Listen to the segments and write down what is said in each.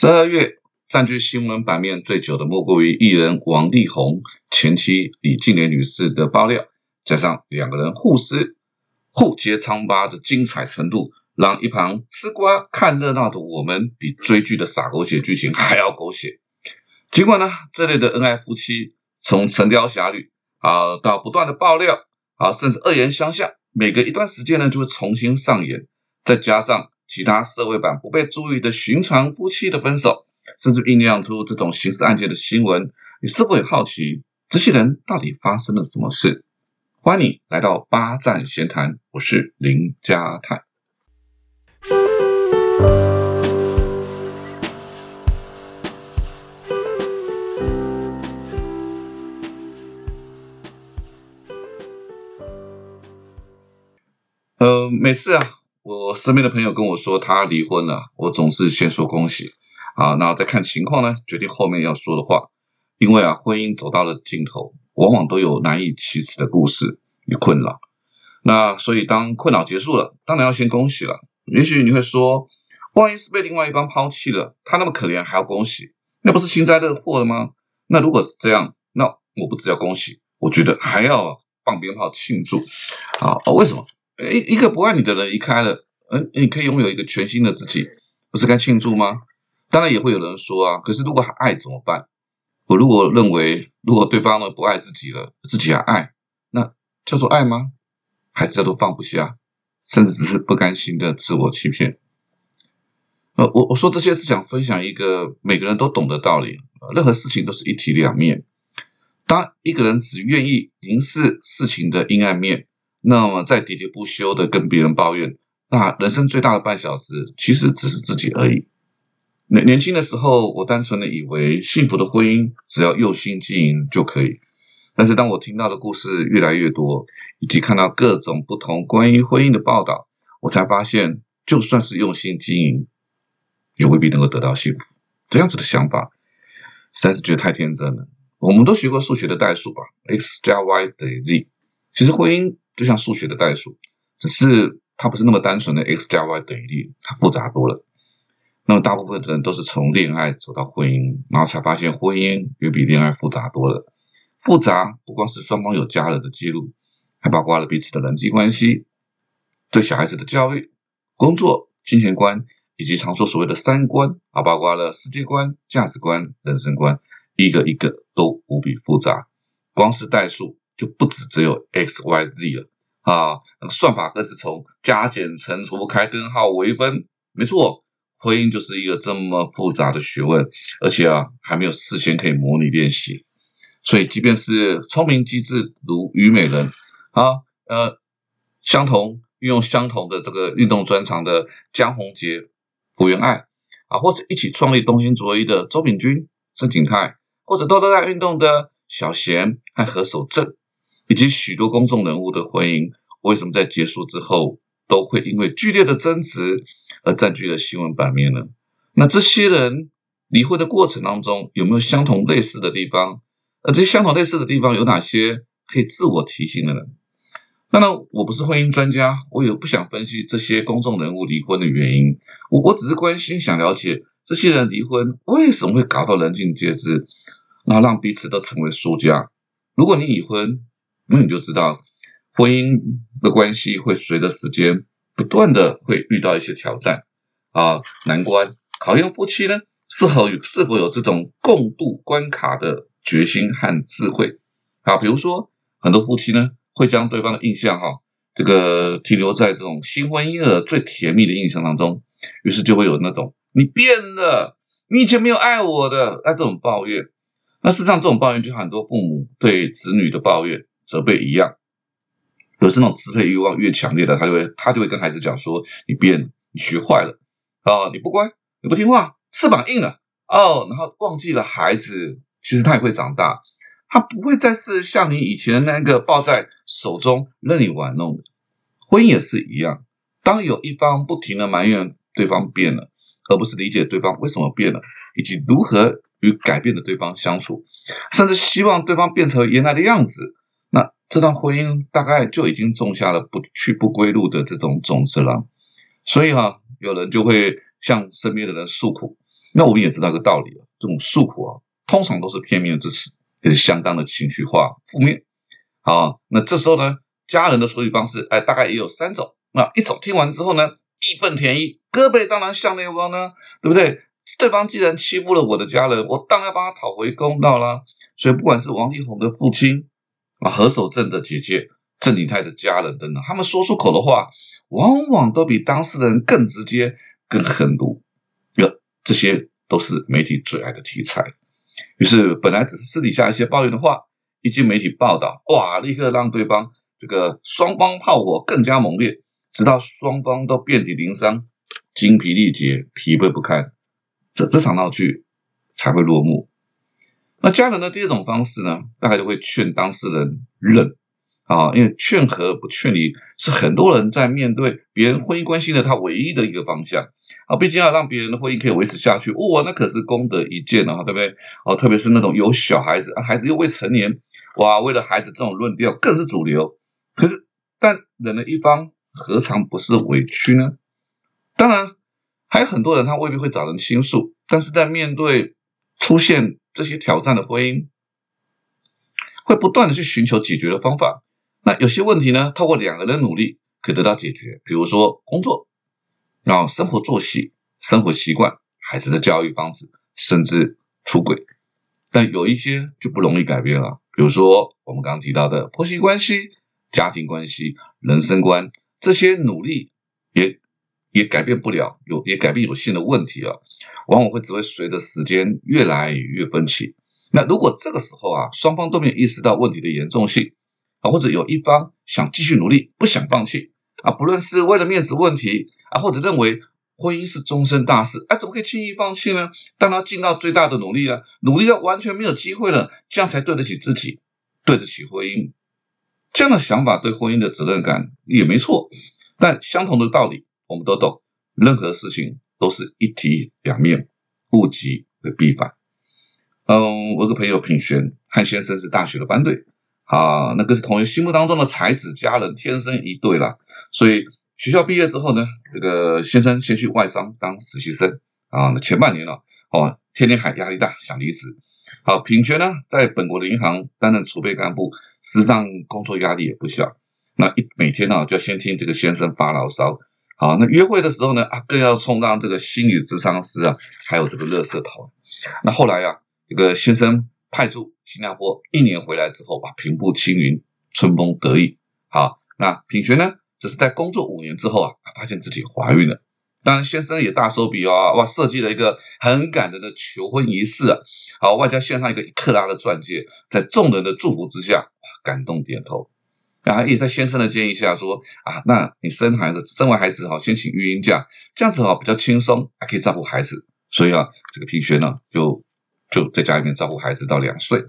十二月占据新闻版面最久的，莫过于艺人王力宏前妻李静莲女士的爆料，加上两个人互撕、互揭疮疤的精彩程度，让一旁吃瓜看热闹的我们，比追剧的傻狗血剧情还要狗血。尽管呢，这类的恩爱夫妻，从《神雕侠侣》啊到不断的爆料啊，甚至恶言相向，每隔一段时间呢就会重新上演，再加上。其他社会版不被注意的寻常夫妻的分手，甚至酝酿出这种刑事案件的新闻，你是否也好奇这些人到底发生了什么事？欢迎你来到八站闲谈，我是林家泰。呃，没事啊。我身边的朋友跟我说他离婚了，我总是先说恭喜啊，那再看情况呢，决定后面要说的话。因为啊，婚姻走到了尽头，往往都有难以启齿的故事与困扰。那所以当困扰结束了，当然要先恭喜了。也许你会说，万一是被另外一方抛弃了，他那么可怜还要恭喜，那不是幸灾乐祸了吗？那如果是这样，那我不只要恭喜，我觉得还要放鞭炮庆祝啊！为什么？一一个不爱你的人离开了，嗯，你可以拥有一个全新的自己，不是该庆祝吗？当然也会有人说啊，可是如果还爱怎么办？我如果认为，如果对方呢不爱自己了，自己还爱，那叫做爱吗？还是叫做放不下，甚至只是不甘心的自我欺骗？呃，我我说这些是想分享一个每个人都懂的道理，任何事情都是一体两面。当一个人只愿意凝视事情的阴暗面。那么，在喋喋不休的跟别人抱怨，那人生最大的半小时，其实只是自己而已。年年轻的时候，我单纯的以为幸福的婚姻只要用心经营就可以。但是，当我听到的故事越来越多，以及看到各种不同关于婚姻的报道，我才发现，就算是用心经营，也未必能够得到幸福。这样子的想法，实在是觉得太天真了。我们都学过数学的代数吧？x 加 y 等于 z。其实婚姻。就像数学的代数，只是它不是那么单纯的 x 加 y 等于零，它复杂多了。那么大部分的人都是从恋爱走到婚姻，然后才发现婚姻远比恋爱复杂多了。复杂不光是双方有家人的记录，还包括了彼此的人际关系、对小孩子的教育、工作、金钱观，以及常说所谓的三观啊，包括了世界观、价值观、人生观，一个一个都无比复杂。光是代数。就不止只有 x y z 了啊！算法更是从加减乘除开根号微分，没错，婚姻就是一个这么复杂的学问，而且啊，还没有事先可以模拟练习。所以，即便是聪明机智如虞美人啊，呃，相同运用相同的这个运动专长的江宏杰、福原爱啊，或是一起创立东兴卓一的周秉君、郑景泰，或者多多在运动的小贤和何守正。以及许多公众人物的婚姻，为什么在结束之后都会因为剧烈的争执而占据了新闻版面呢？那这些人离婚的过程当中有没有相同类似的地方？而这些相同类似的地方有哪些可以自我提醒的呢？当然，我不是婚姻专家，我也不想分析这些公众人物离婚的原因。我我只是关心，想了解这些人离婚为什么会搞到人尽皆知，然后让彼此都成为输家。如果你已婚，那你就知道，婚姻的关系会随着时间不断的会遇到一些挑战啊难关，考验夫妻呢是否是否有这种共度关卡的决心和智慧啊。比如说，很多夫妻呢会将对方的印象哈这个停留在这种新婚婴儿最甜蜜的印象当中，于是就会有那种你变了，你以前没有爱我的那这种抱怨。那事实上，这种抱怨就很多父母对子女的抱怨。责备一样，有这种支配欲望越强烈的，他就会他就会跟孩子讲说：“你变，你学坏了啊！你不乖，你不听话，翅膀硬了哦。”然后忘记了孩子其实他也会长大，他不会再是像你以前那个抱在手中任你玩弄的。婚姻也是一样，当有一方不停的埋怨对方变了，而不是理解对方为什么变了，以及如何与改变的对方相处，甚至希望对方变成原来的样子。这段婚姻大概就已经种下了不去不归路的这种种子了，所以哈，有人就会向身边的人诉苦那我们也知道一个道理啊，这种诉苦啊，通常都是片面之词，也是相当的情绪化、负面。好，那这时候呢，家人的处理方式，哎，大概也有三种。那一种听完之后呢，义愤填膺，胳膊当然向内弯呢，对不对？对方既然欺负了我的家人，我当然要帮他讨回公道啦。所以，不管是王力宏的父亲啊，何守正的姐姐，郑丽泰的家人等等，他们说出口的话，往往都比当事人更直接、更狠毒。哟，这些都是媒体最爱的题材。于是，本来只是私底下一些抱怨的话，一经媒体报道，哇，立刻让对方这个双方炮火更加猛烈，直到双方都遍体鳞伤、精疲力竭、疲惫不堪。这这场闹剧才会落幕。那家人的第二种方式呢，大概就会劝当事人忍啊，因为劝和不劝离是很多人在面对别人婚姻关系的他唯一的一个方向啊。毕竟要让别人的婚姻可以维持下去，哇，那可是功德一件啊，对不对？哦，特别是那种有小孩子，孩子又未成年，哇，为了孩子这种论调更是主流。可是，但忍的一方，何尝不是委屈呢？当然。还有很多人，他未必会找人倾诉，但是在面对出现这些挑战的婚姻，会不断的去寻求解决的方法。那有些问题呢，透过两个人的努力可以得到解决，比如说工作，然后生活作息、生活习惯、孩子的教育方式，甚至出轨。但有一些就不容易改变了，比如说我们刚刚提到的婆媳关系、家庭关系、人生观，这些努力也。也改变不了，有也改变有限的问题啊，往往会只会随着时间越来越分歧。那如果这个时候啊，双方都没有意识到问题的严重性啊，或者有一方想继续努力，不想放弃啊，不论是为了面子问题啊，或者认为婚姻是终身大事，哎，怎么可以轻易放弃呢？当他尽到最大的努力了，努力到完全没有机会了，这样才对得起自己，对得起婚姻。这样的想法对婚姻的责任感也没错，但相同的道理。我们都懂，任何事情都是一体两面，物极必反。嗯，我有个朋友品璇，和先生是大学的班队，啊，那个是同学心目当中的才子佳人，天生一对啦。所以学校毕业之后呢，这个先生先去外商当实习生啊，那前半年了，哦，天天喊压力大，想离职。好，品璇呢，在本国的银行担任储备干部，实际上工作压力也不小。那一每天呢，就要先听这个先生发牢骚。好，那约会的时候呢，啊，更要充当这个心理咨商师啊，还有这个乐色头。那后来呀，这个先生派驻新加坡一年回来之后，把平步青云，春风得意。好，那品学呢，只是在工作五年之后啊，发现自己怀孕了。当然，先生也大手笔哦，哇，设计了一个很感人的求婚仪式啊，好，外加献上一个一克拉的钻戒，在众人的祝福之下，感动点头。啊，也在先生的建议下说啊，那你生孩子，生完孩子好，先请育婴假，这样子好比较轻松，还可以照顾孩子。所以啊，这个平轩呢，就就在家里面照顾孩子到两岁，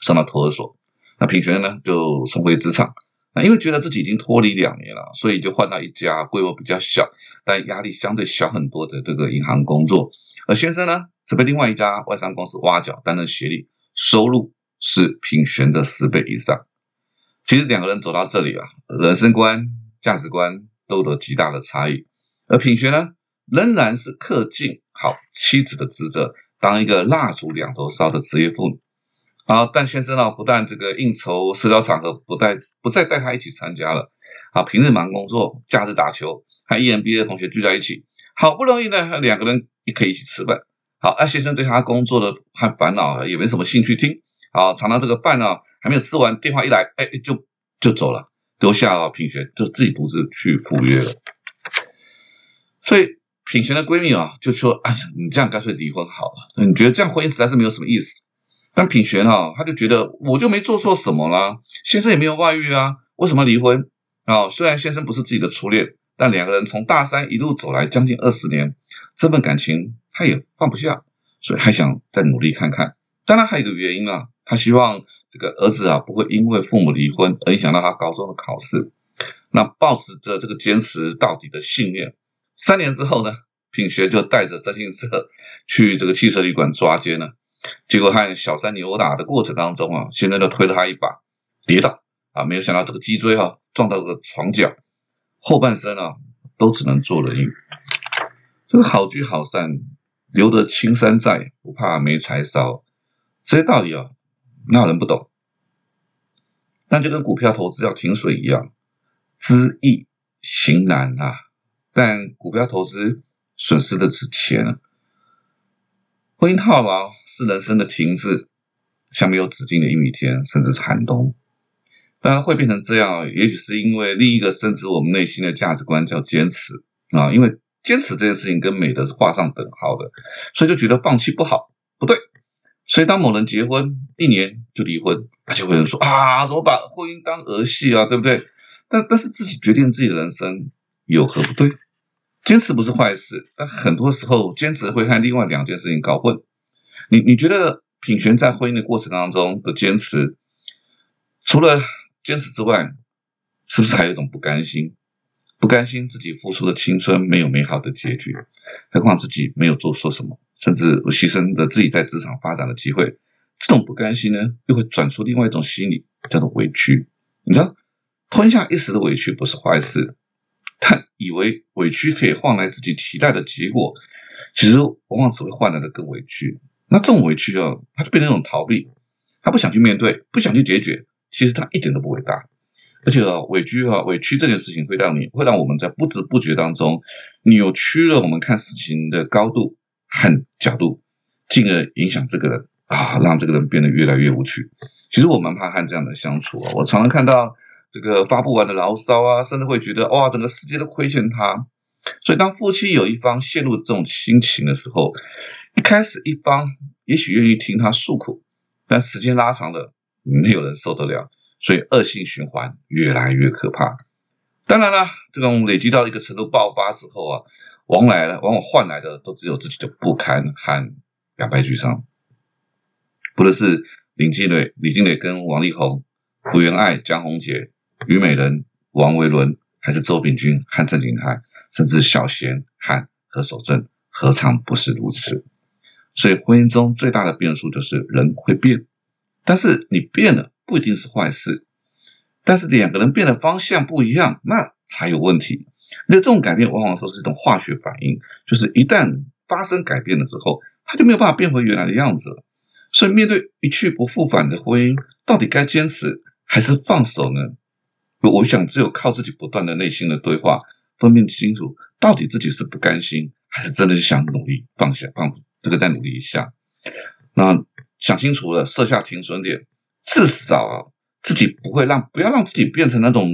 上了托儿所。那平轩呢，就重回职场。那因为觉得自己已经脱离两年了，所以就换到一家规模比较小，但压力相对小很多的这个银行工作。而先生呢，则被另外一家外商公司挖角，担任协理，收入是平轩的十倍以上。其实两个人走到这里啊，人生观、价值观都有极大的差异。而品学呢，仍然是恪尽好妻子的职责，当一个蜡烛两头烧的职业妇女。啊，但先生呢，不但这个应酬、社交场合不带不再带他一起参加了。啊，平日忙工作，假日打球，和 EMBA 的同学聚在一起，好不容易呢，两个人也可以一起吃饭。好，而先生对他工作的和烦恼也没什么兴趣听。啊，尝到这个饭呢。还没有吃完，电话一来，哎，就就走了，留下品璇就自己独自去赴约了。所以品璇的闺蜜啊，就说：“哎呀，你这样干脆离婚好了。你觉得这样婚姻实在是没有什么意思。”但品璇哈，她就觉得我就没做错什么啦，先生也没有外遇啊，为什么离婚啊？虽然先生不是自己的初恋，但两个人从大三一路走来将近二十年，这份感情她也放不下，所以还想再努力看看。当然还有一个原因啊，她希望。这个儿子啊，不会因为父母离婚而影响到他高中的考试。那抱持着这个坚持到底的信念，三年之后呢，品学就带着自行车去这个汽车旅馆抓奸了。结果和小三扭打的过程当中啊，现在就推了他一把，跌倒啊，没有想到这个脊椎哈撞到了床角，后半生啊都只能坐轮椅。这个好聚好散，留得青山在，不怕没柴烧。这些道理啊，哪有人不懂？那就跟股票投资要停水一样，知易行难啊。但股票投资损失的是钱，婚姻套牢是人生的停滞，像没有止境的一米天，甚至是寒冬。当然会变成这样，也许是因为另一个深植我们内心的价值观叫坚持啊，因为坚持这件事情跟美德是画上等号的，所以就觉得放弃不好，不对。所以当某人结婚一年就离婚，那就会有人说啊，怎么把婚姻当儿戏啊，对不对？但但是自己决定自己的人生有何不对？坚持不是坏事，但很多时候坚持会和另外两件事情搞混。你你觉得品璇在婚姻的过程当中的坚持，除了坚持之外，是不是还有一种不甘心？不甘心自己付出的青春没有美好的结局，何况自己没有做错什么，甚至牺牲了自己在职场发展的机会。这种不甘心呢，又会转出另外一种心理，叫做委屈。你知道，吞下一时的委屈不是坏事。但以为委屈可以换来自己期待的结果，其实往往只会换来的更委屈。那这种委屈啊，它就变成一种逃避，他不想去面对，不想去解决。其实他一点都不伟大，而且啊，委屈啊，委屈这件事情会让你，会让我们在不知不觉当中扭曲了我们看事情的高度和角度，进而影响这个人啊，让这个人变得越来越无趣。其实我蛮怕和这样的相处啊，我常常看到。这个发不完的牢骚啊，甚至会觉得哇，整个世界都亏欠他。所以，当夫妻有一方陷入这种心情的时候，一开始一方也许愿意听他诉苦，但时间拉长了，没有人受得了，所以恶性循环越来越可怕。当然了，这种累积到一个程度爆发之后啊，往来的，往往换来的都只有自己的不堪和两败俱伤。不论是林静蕾、李静蕾跟王力宏、福原爱、江宏杰。虞美人、王维伦，还是周秉钧和郑景泰，甚至小贤和何守正，何尝不是如此？所以婚姻中最大的变数就是人会变，但是你变了不一定是坏事，但是两个人变的方向不一样，那才有问题。那这种改变往往说是一种化学反应，就是一旦发生改变了之后，他就没有办法变回原来的样子了。所以面对一去不复返的婚姻，到底该坚持还是放手呢？我想，只有靠自己不断的内心的对话，分辨清楚到底自己是不甘心，还是真的想努力放下，放这个再努力一下。那想清楚了，设下停损点，至少自己不会让，不要让自己变成那种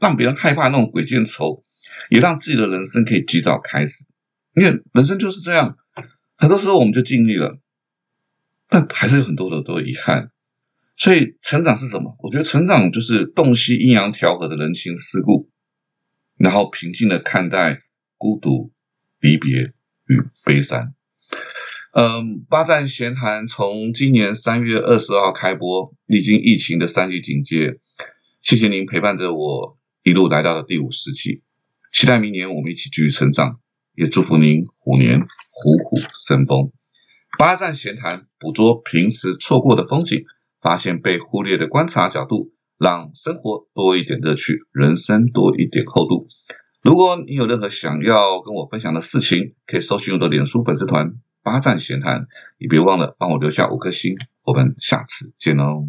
让别人害怕那种鬼见愁，也让自己的人生可以及早开始。因为人生就是这样，很多时候我们就尽力了，但还是有很多的多遗憾。所以，成长是什么？我觉得成长就是洞悉阴阳调和的人情世故，然后平静的看待孤独、离别与悲伤。嗯，八站闲谈从今年三月二十号开播，历经疫情的三级警戒，谢谢您陪伴着我一路来到了第五十期，期待明年我们一起继续成长，也祝福您虎年虎虎生风。八站闲谈捕捉平时错过的风景。发现被忽略的观察角度，让生活多一点乐趣，人生多一点厚度。如果你有任何想要跟我分享的事情，可以搜寻我的脸书粉丝团“八站闲谈”，也别忘了帮我留下五颗星。我们下次见喽。